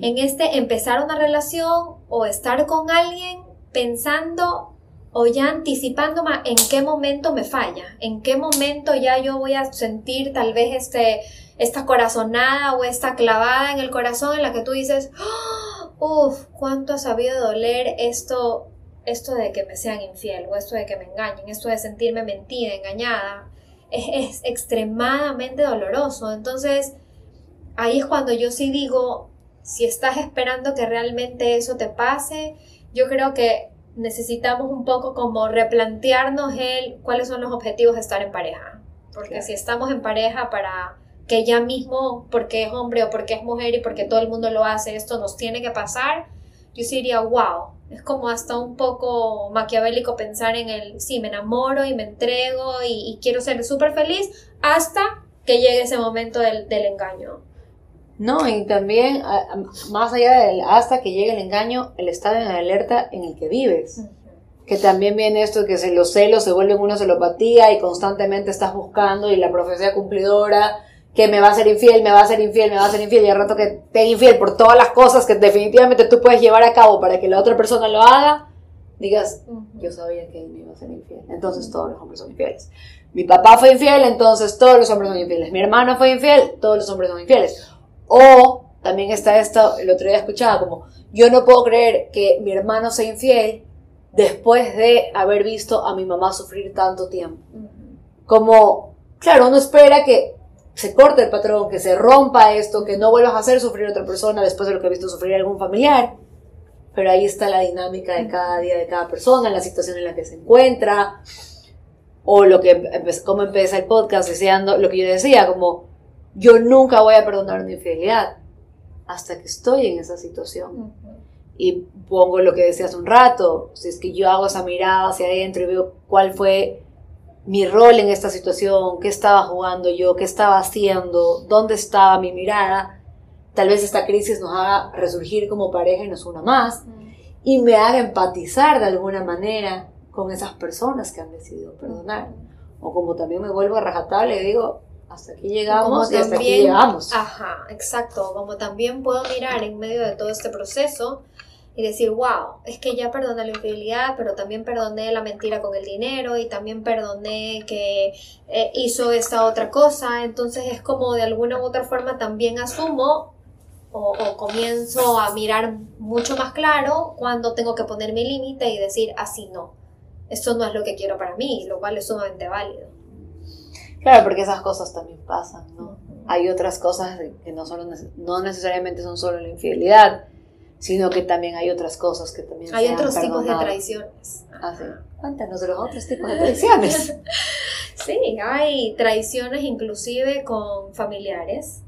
En este empezar una relación o estar con alguien pensando o ya anticipando en qué momento me falla, en qué momento ya yo voy a sentir tal vez este, esta corazonada o esta clavada en el corazón en la que tú dices, ¡Oh! Uff, cuánto ha sabido doler esto, esto de que me sean infiel o esto de que me engañen, esto de sentirme mentida, engañada es, extremadamente doloroso. Entonces, ahí es cuando yo sí digo, si estás esperando que realmente eso te pase, yo creo que necesitamos un poco como replantearnos el cuáles son los objetivos de estar en pareja. Porque si estamos en pareja para que ya mismo, porque es hombre o porque es mujer y porque todo el mundo lo hace, esto nos tiene que pasar, yo sí diría, wow, es como hasta un poco maquiavélico pensar en el, sí, me enamoro y me entrego y, quiero ser súper feliz hasta que llegue ese momento del, engaño. No, y también, más allá del hasta que llegue el engaño, el estado en alerta en el que vives. Que también viene esto de que los celos se vuelven una celopatía y constantemente estás buscando y la profecía cumplidora que me va a ser infiel, me va a ser infiel, me va a ser infiel, y al rato que te infiel por todas las cosas que definitivamente tú puedes llevar a cabo para que la otra persona lo haga, digas, yo sabía que él me iba a ser infiel. Entonces todos los hombres son infieles. Mi papá fue infiel, entonces todos los hombres son infieles. Mi hermano fue infiel, todos los hombres son infieles. O también está esto, el otro día escuchaba como, yo no puedo creer que mi hermano sea infiel después de haber visto a mi mamá sufrir tanto tiempo. Como, claro, uno espera que se corte el patrón, que se rompa esto, que no vuelvas a hacer sufrir a otra persona después de lo que ha visto sufrir a algún familiar. Pero ahí está la dinámica de cada día de cada persona, la situación en la que se encuentra, o lo que, como empieza el podcast deseando, lo que yo decía, como yo nunca voy a perdonar una infidelidad hasta que estoy en esa situación. Y pongo lo que decía hace un rato, si es que yo hago esa mirada hacia adentro y veo cuál fue mi rol en esta situación, qué estaba jugando yo, qué estaba haciendo, dónde estaba mi mirada, tal vez esta crisis nos haga resurgir como pareja y nos una más, y me haga empatizar de alguna manera con esas personas que han decidido perdonar. O como también me vuelvo a rajatabla y digo, hasta aquí llegamos y hasta aquí llegamos. Ajá, exacto. Como también puedo mirar en medio de todo este proceso y decir, wow, es que ya perdoné la infidelidad, pero también perdoné la mentira con el dinero y también perdoné que eh, hizo esta otra cosa. Entonces es como de alguna u otra forma también asumo o, o comienzo a mirar mucho más claro cuando tengo que poner mi límite y decir, así no, esto no es lo que quiero para mí, lo cual es sumamente válido. Claro, porque esas cosas también pasan, ¿no? Hay otras cosas que no, solo, no necesariamente son solo la infidelidad, sino que también hay otras cosas que también Hay otros tipos de traiciones. Ah, sí. Cuéntanos de los otros tipos de traiciones. [laughs] sí, hay traiciones inclusive con familiares.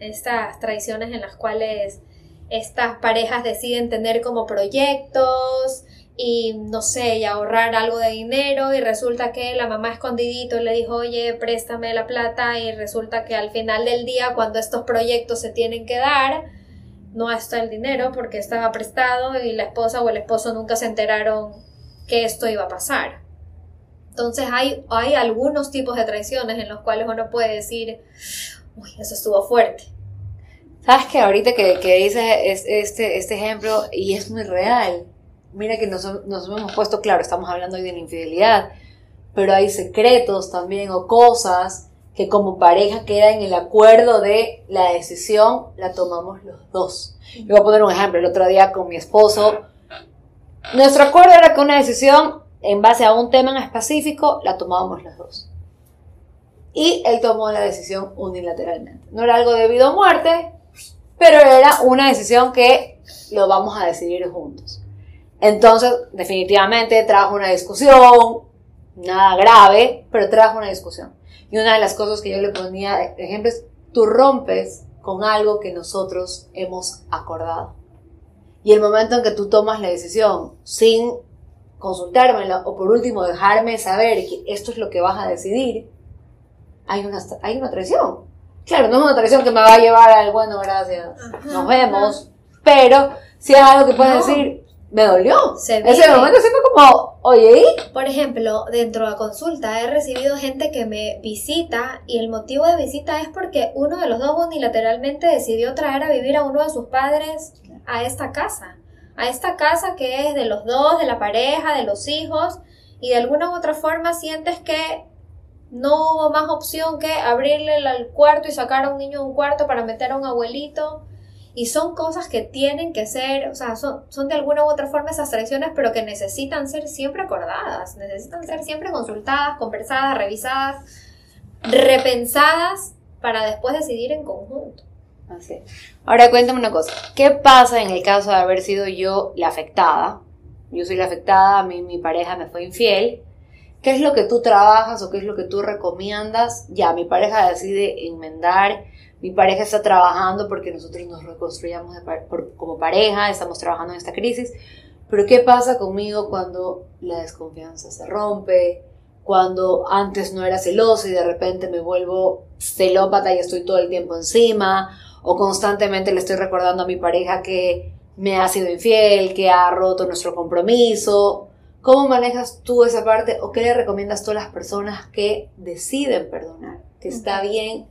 Estas traiciones en las cuales estas parejas deciden tener como proyectos, y no sé, y ahorrar algo de dinero y resulta que la mamá escondidito le dijo, oye, préstame la plata y resulta que al final del día cuando estos proyectos se tienen que dar, no está el dinero porque estaba prestado y la esposa o el esposo nunca se enteraron que esto iba a pasar. Entonces hay, hay algunos tipos de traiciones en los cuales uno puede decir, uy, eso estuvo fuerte. Sabes que ahorita que, que dices este, este ejemplo, y es muy real, mira que nos, hemos puesto claro, estamos hablando hoy de la infidelidad, pero hay secretos también o cosas que como pareja quedan en el acuerdo de la decisión, la tomamos los dos. Yo voy a poner un ejemplo, el otro día con mi esposo, nuestro acuerdo era que una decisión en base a un tema en específico la tomábamos los dos. Y él tomó la decisión unilateralmente. No era algo debido a muerte, pero era una decisión que lo vamos a decidir juntos. Entonces, definitivamente trajo una discusión, nada grave, pero trajo una discusión. Y una de las cosas que yo le ponía de ejemplo es, tú rompes con algo que nosotros hemos acordado. Y el momento en que tú tomas la decisión sin consultármela o por último dejarme saber que esto es lo que vas a decidir, hay una, hay una traición. Claro, no es una traición que me va a llevar al bueno, gracias, nos vemos, pero si es algo que puedes decir, me dolió. Ese momento fue como, oye, Por ejemplo, dentro de consulta he recibido gente que me visita y el motivo de visita es porque uno de los dos unilateralmente decidió traer a vivir a uno de sus padres a esta casa. A esta casa que es de los dos, de la pareja, de los hijos y de alguna u otra forma sientes que no hubo más opción que abrirle el cuarto y sacar a un niño de un cuarto para meter a un abuelito y son cosas que tienen que ser, o sea, son, son de alguna u otra forma esas traiciones, pero que necesitan ser siempre acordadas, necesitan ser siempre consultadas, conversadas, revisadas, repensadas para después decidir en conjunto. Así. Ahora cuéntame una cosa, ¿qué pasa en el caso de haber sido yo la afectada? Yo soy la afectada, a mí mi pareja me fue infiel. ¿Qué es lo que tú trabajas o qué es lo que tú recomiendas? Ya, mi pareja decide enmendar mi pareja está trabajando porque nosotros nos reconstruyamos como pareja, estamos trabajando en esta crisis, pero ¿qué pasa conmigo cuando la desconfianza se rompe? Cuando antes no era celoso y de repente me vuelvo celópata y estoy todo el tiempo encima, o constantemente le estoy recordando a mi pareja que me ha sido infiel, que ha roto nuestro compromiso. ¿Cómo manejas tú esa parte o qué le recomiendas tú a las personas que deciden perdonar? Que está bien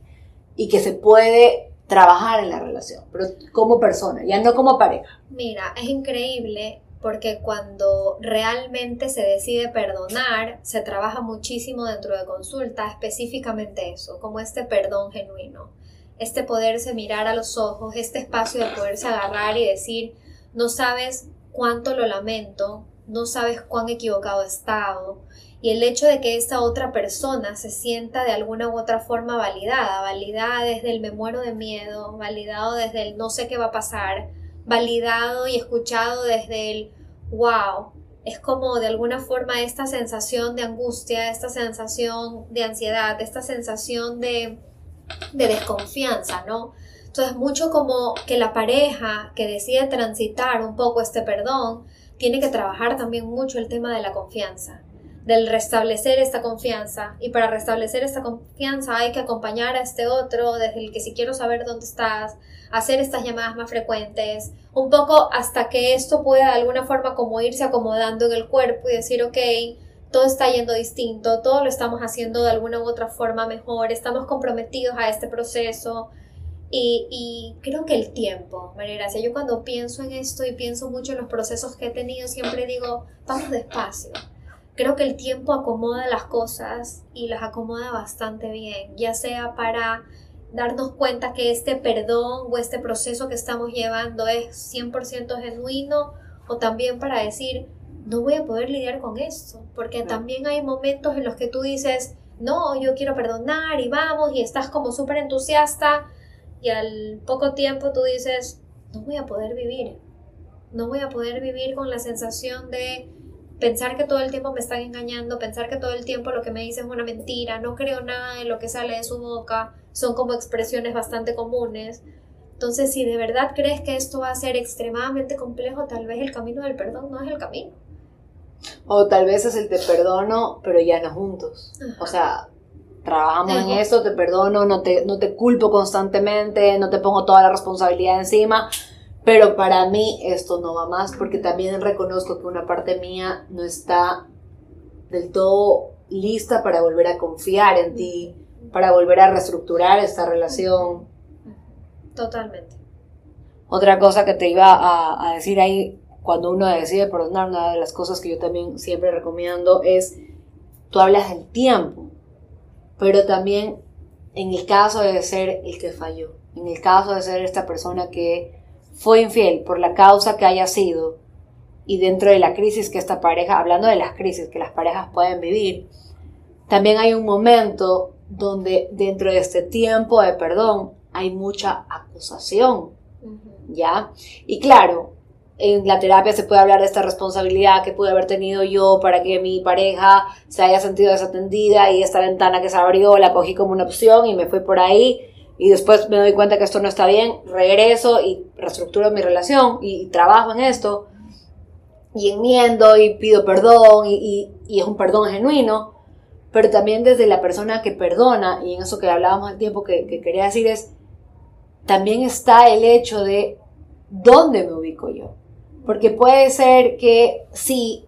y que se puede trabajar en la relación, pero como persona, ya no como pareja. Mira, es increíble porque cuando realmente se decide perdonar, se trabaja muchísimo dentro de consulta, específicamente eso, como este perdón genuino, este poderse mirar a los ojos, este espacio de poderse agarrar y decir, no sabes cuánto lo lamento, no sabes cuán equivocado he estado, y el hecho de que esta otra persona se sienta de alguna u otra forma validada, validada desde el me muero de miedo, validado desde el no sé qué va a pasar, validado y escuchado desde el wow, es como de alguna forma esta sensación de angustia, esta sensación de ansiedad, esta sensación de, de desconfianza, ¿no? Entonces, mucho como que la pareja que decide transitar un poco este perdón, tiene que trabajar también mucho el tema de la confianza del restablecer esta confianza. Y para restablecer esta confianza hay que acompañar a este otro, desde el que si quiero saber dónde estás, hacer estas llamadas más frecuentes, un poco hasta que esto pueda de alguna forma como irse acomodando en el cuerpo y decir, ok, todo está yendo distinto, todo lo estamos haciendo de alguna u otra forma mejor, estamos comprometidos a este proceso. Y, y creo que el tiempo, María Gracia, yo cuando pienso en esto y pienso mucho en los procesos que he tenido, siempre digo, vamos despacio creo que el tiempo acomoda las cosas y las acomoda bastante bien, ya sea para darnos cuenta que este perdón o este proceso que estamos llevando es 100% genuino o también para decir, no voy a poder lidiar con esto, porque también hay momentos en los que tú dices, no, yo quiero perdonar y vamos y estás como súper entusiasta y al poco tiempo tú dices, no voy a poder vivir, no voy a poder vivir con la sensación de pensar que todo el tiempo me están engañando, pensar que todo el tiempo lo que me dice es una mentira, no creo nada en lo que sale de su boca, son como expresiones bastante comunes. Entonces, si de verdad crees que esto va a ser extremadamente complejo, tal vez el camino del perdón no es el camino. O tal vez es el te perdono, pero ya no juntos. O sea, trabajamos en eso, te perdono, no te, no te culpo constantemente, no te pongo toda la responsabilidad encima, pero para mí esto no va más porque también reconozco que una parte mía no está del todo lista para volver a confiar en ti, para volver a reestructurar esta relación. Totalmente. Otra cosa que te iba a, decir ahí, cuando uno decide perdonar, una de las cosas que yo también siempre recomiendo es, tú hablas del tiempo, pero también en el caso de ser el que falló, en el caso de ser esta persona que fue infiel por la causa que haya sido y dentro de la crisis que esta pareja, hablando de las crisis que las parejas pueden vivir, también hay un momento donde dentro de este tiempo de perdón hay mucha acusación, ¿ya? Y claro, en la terapia se puede hablar de esta responsabilidad que pude haber tenido yo para que mi pareja se haya sentido desatendida y esta ventana que se abrió la cogí como una opción y me fui por ahí y después me doy cuenta que esto no está bien, regreso y reestructuro mi relación y, trabajo en esto y enmiendo y pido perdón y, es un perdón genuino, pero también desde la persona que perdona, y en eso que hablábamos al tiempo que, que quería decir es, también está el hecho de dónde me ubico yo. Porque puede ser que sí,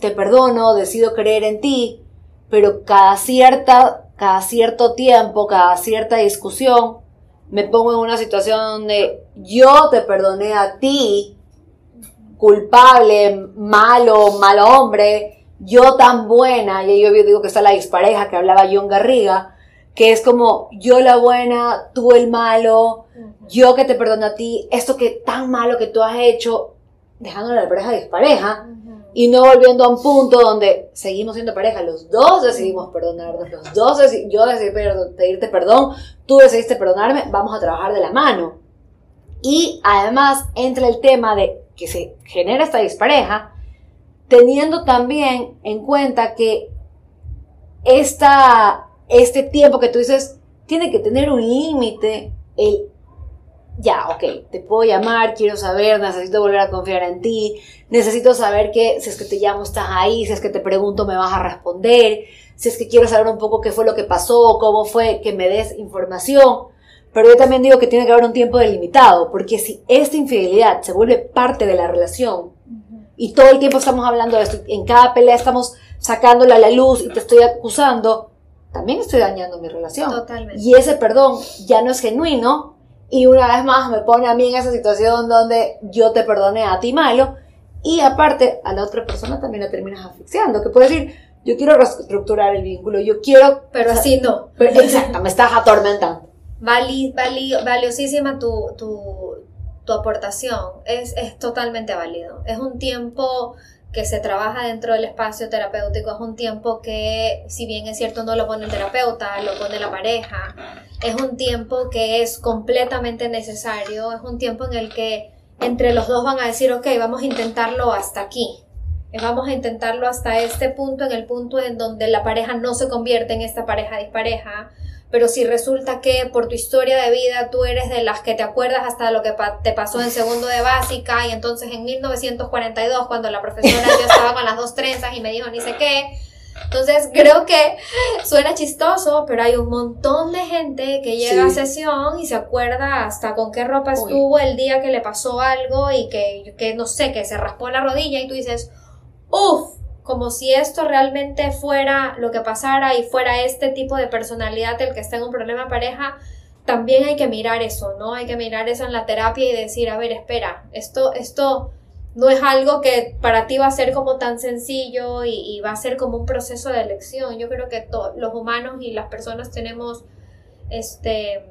te perdono, decido creer en ti, pero cada cierta cada cierto tiempo, cada cierta discusión, me pongo en una situación donde yo te perdoné a ti, culpable, malo, malo hombre, yo tan buena, y yo digo que está la dispareja que hablaba John Garriga, que es como yo la buena, tú el malo, yo que te perdono a ti, esto que tan malo que tú has hecho, dejando la pareja dispareja, y no volviendo a un punto donde seguimos siendo pareja, los dos decidimos perdonarnos, los dos, yo decidí pedirte perdón, tú decidiste perdonarme, vamos a trabajar de la mano. Y además entra el tema de que se genera esta dispareja, teniendo también en cuenta que esta, este tiempo que tú dices tiene que tener un límite, el ya, ok, te puedo llamar, quiero saber, necesito volver a confiar en ti, necesito saber que si es que te llamo estás ahí, si es que te pregunto me vas a responder, si es que quiero saber un poco qué fue lo que pasó, cómo fue, que me des información. Pero yo también digo que tiene que haber un tiempo delimitado, porque si esta infidelidad se vuelve parte de la relación y todo el tiempo estamos hablando de esto, en cada pelea estamos sacándola a la luz y te estoy acusando, también estoy dañando mi relación. Totalmente. Y ese perdón ya no es genuino, y una vez más me pone a mí en esa situación donde yo te perdoné a ti malo y aparte a la otra persona también la terminas asfixiando, que puede decir, yo quiero reestructurar el vínculo, yo quiero... Pero así no. exacto, me estás atormentando. Vali, vali, valiosísima tu, tu, tu aportación, es, es totalmente válido. Es un tiempo que se trabaja dentro del espacio terapéutico es un tiempo que, si bien es cierto, no lo pone el terapeuta, lo pone la pareja, es un tiempo que es completamente necesario, es un tiempo en el que entre los dos van a decir, ok, vamos a intentarlo hasta aquí, vamos a intentarlo hasta este punto, en el punto en donde la pareja no se convierte en esta pareja dispareja, pero si resulta que por tu historia de vida tú eres de las que te acuerdas hasta lo que te pasó en segundo de básica y entonces en 1942 cuando la profesora yo estaba con las dos trenzas y me dijo ni sé qué, Entonces creo que suena chistoso, pero hay un montón de gente que llega a sesión y se acuerda hasta con qué ropa estuvo el día que le pasó algo y que, que, no sé, que se raspó la rodilla y tú dices, uff, como si esto realmente fuera lo que pasara y fuera este tipo de personalidad el que está en un problema de pareja, también hay que mirar eso, ¿no? Hay que mirar eso en la terapia y decir, a ver, espera, esto, esto no es algo que para ti va a ser como tan sencillo y, va a ser como un proceso de elección. Yo creo que los humanos y las personas tenemos este,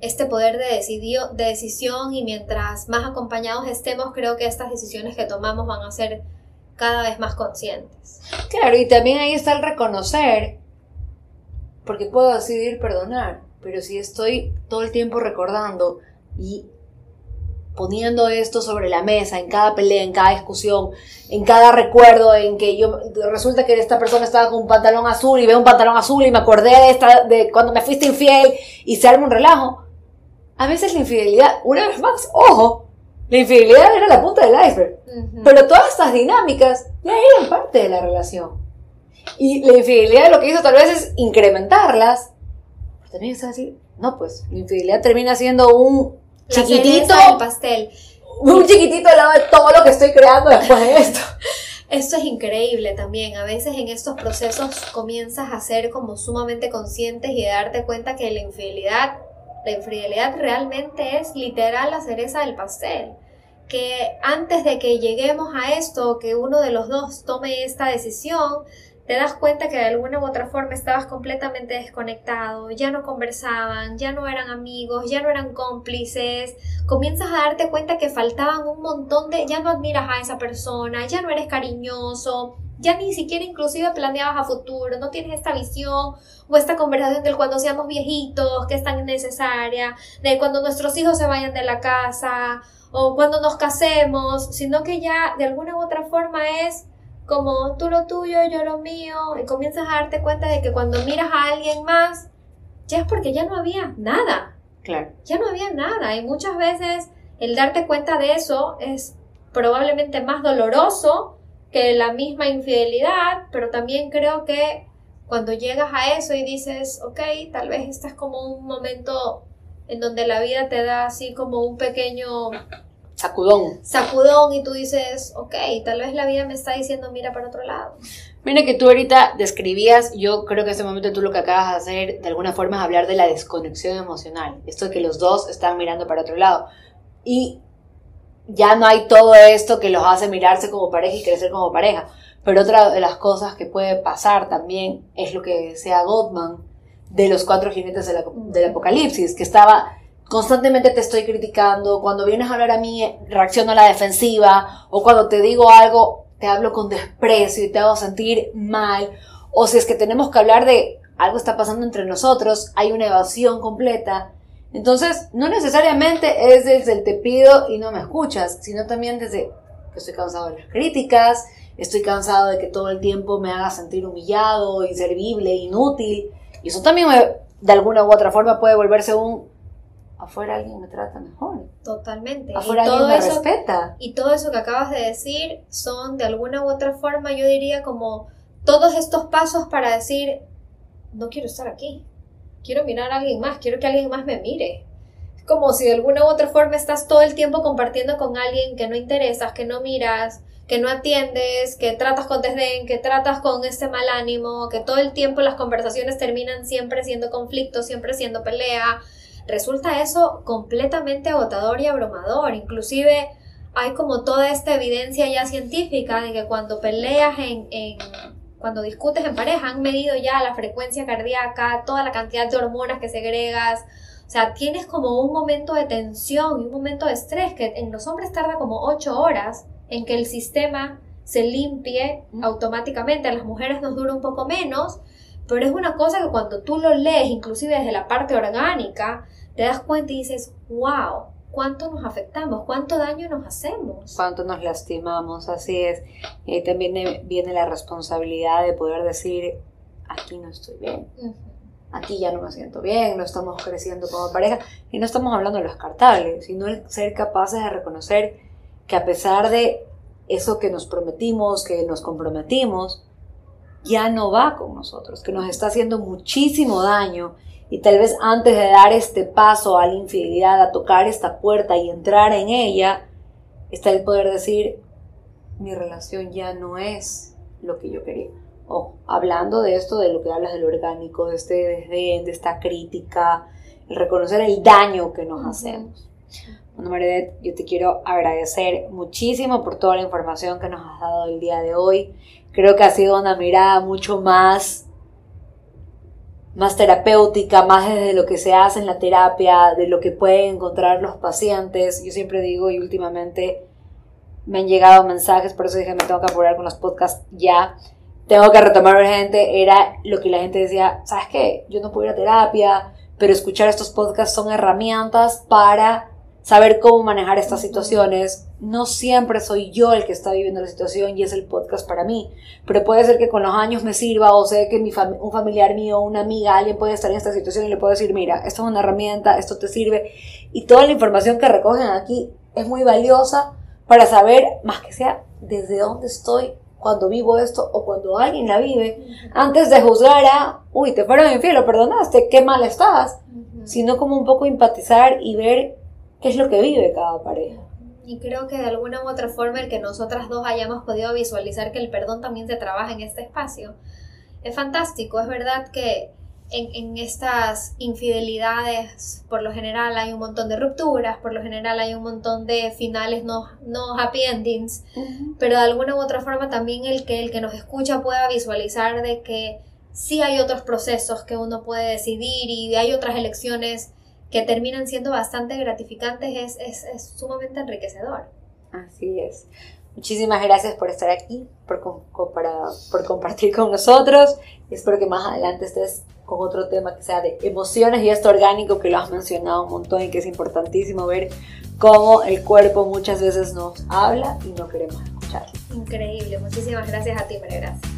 este poder de, de decisión y mientras más acompañados estemos, creo que estas decisiones que tomamos van a ser cada vez más conscientes. Claro, y también ahí está el reconocer, porque puedo decidir perdonar, pero si estoy todo el tiempo recordando y poniendo esto sobre la mesa en cada pelea, en cada discusión, en cada recuerdo en que yo resulta que esta persona estaba con un pantalón azul y veo un pantalón azul y me acordé de esta de cuando me fuiste infiel y se arma un relajo. A veces la infidelidad, una vez más, ojo, la infidelidad era la punta del iceberg. Pero todas estas dinámicas ya eran parte de la relación. Y la infidelidad lo que hizo tal vez es incrementarlas. Pero también es así, no, pues la infidelidad termina siendo un chiquitito. pastel. Un chiquitito al lado de todo lo que estoy creando después de esto. [laughs] Esto es increíble también. A veces en estos procesos comienzas a ser como sumamente conscientes y de darte cuenta que la infidelidad la infidelidad realmente es literal la cereza del pastel. Que antes de que lleguemos a esto, que uno de los dos tome esta decisión, te das cuenta que de alguna u otra forma estabas completamente desconectado, ya no conversaban, ya no eran amigos, ya no eran cómplices, comienzas a darte cuenta que faltaban un montón de, ya no admiras a esa persona, ya no eres cariñoso, ya ni siquiera inclusive planeabas a futuro, no tienes esta visión o esta conversación del cuando seamos viejitos, que es tan necesaria, de cuando nuestros hijos se vayan de la casa o cuando nos casemos, sino que ya de alguna u otra forma es como tú lo tuyo, yo lo mío, y comienzas a darte cuenta de que cuando miras a alguien más, ya es porque ya no había nada. Claro. Ya no había nada. Y muchas veces el darte cuenta de eso es probablemente más doloroso que la misma infidelidad, pero también creo que cuando llegas a eso y dices, ok, tal vez este es como un momento en donde la vida te da así como un pequeño sacudón. Sacudón y tú dices, ok, tal vez la vida me está diciendo, mira para otro lado. Mira que tú ahorita describías, yo creo que en este momento tú lo que acabas de hacer de alguna forma es hablar de la desconexión emocional, esto de que los dos están mirando para otro lado. Y ya no hay todo esto que los hace mirarse como pareja y crecer como pareja. Pero otra de las cosas que puede pasar también es lo que decía Goldman de los cuatro jinetes del apocalipsis, que estaba constantemente te estoy criticando, cuando vienes a hablar a mí reacciono a la defensiva, o cuando te digo algo te hablo con desprecio y te hago sentir mal, o si es que tenemos que hablar de algo está pasando entre nosotros, hay una evasión completa, entonces, no necesariamente es desde el te pido y no me escuchas, sino también desde que estoy cansado de las críticas, estoy cansado de que todo el tiempo me haga sentir humillado, inservible, inútil. Y eso también de alguna u otra forma puede volverse un afuera alguien me trata mejor. Totalmente. Afuera alguien me respeta. Y todo eso que acabas de decir son de alguna u otra forma, yo diría como todos estos pasos para decir, no quiero estar aquí quiero mirar a alguien más, quiero que alguien más me mire. Es como si de alguna u otra forma estás todo el tiempo compartiendo con alguien que no interesas, que no miras, que no atiendes, que tratas con desdén, que tratas con este mal ánimo, que todo el tiempo las conversaciones terminan siempre siendo conflicto, siempre siendo pelea. Resulta eso completamente agotador y abrumador. Inclusive hay como toda esta evidencia ya científica de que cuando peleas en, en cuando discutes en pareja, han medido ya la frecuencia cardíaca, toda la cantidad de hormonas que segregas. O sea, tienes como un momento de tensión y un momento de estrés que en los hombres tarda como 8 horas en que el sistema se limpie automáticamente. A las mujeres nos dura un poco menos, pero es una cosa que cuando tú lo lees, inclusive desde la parte orgánica, te das cuenta y dices, wow, cuánto nos afectamos, cuánto daño nos hacemos. Cuánto nos lastimamos, así es. Y también viene la responsabilidad de poder decir, aquí no estoy bien. Aquí ya no me siento bien, no estamos creciendo como pareja. Y no estamos hablando de lo descartable, sino el ser capaces de reconocer que a pesar de eso que nos prometimos, que nos comprometimos, ya no va con nosotros, que nos está haciendo muchísimo daño y tal vez antes de dar este paso a la infidelidad, a tocar esta puerta y entrar en ella, está el poder decir, mi relación ya no es lo que yo quería. O hablando de esto, de lo que hablas del orgánico, de este desdén, de esta crítica, el reconocer el daño que nos hacemos. Bueno, Maridet, yo te quiero agradecer muchísimo por toda la información que nos has dado el día de hoy. Creo que ha sido una mirada mucho más más terapéutica, más desde lo que se hace en la terapia, de lo que pueden encontrar los pacientes. Yo siempre digo y últimamente me han llegado mensajes, por eso dije me tengo que apurar con los podcasts ya. Tengo que retomar gente, era lo que la gente decía, ¿sabes qué? Yo no puedo ir a terapia, pero escuchar estos podcasts son herramientas para saber cómo manejar estas situaciones. No siempre soy yo el que está viviendo la situación y es el podcast para mí, pero puede ser que con los años me sirva o sé que mi un familiar mío, una amiga, alguien puede estar en esta situación y le puedo decir, mira, esto es una herramienta, esto te sirve y toda la información que recogen aquí es muy valiosa para saber, más que sea, desde dónde estoy cuando vivo esto o cuando alguien la vive, antes de juzgar a, uy, te fueron infiel, lo perdonaste, qué mal estás, sino como un poco empatizar y ver qué es lo que vive cada pareja. Y creo que de alguna u otra forma el que nosotras dos hayamos podido visualizar que el perdón también se trabaja en este espacio es fantástico. Es verdad que en, estas infidelidades, por lo general hay un montón de rupturas, por lo general hay un montón de finales no, no happy endings, pero de alguna u otra forma también el que el que nos escucha pueda visualizar de que sí hay otros procesos que uno puede decidir y hay otras elecciones que terminan siendo bastante gratificantes es, es, es sumamente enriquecedor. Así es. Muchísimas gracias por estar aquí, por, para, por compartir con nosotros. Espero que más adelante estés con otro tema que sea de emociones y esto orgánico que lo has mencionado un montón y que es importantísimo ver cómo el cuerpo muchas veces nos habla y no queremos escuchar. Increíble, muchísimas gracias a ti, María Gracia.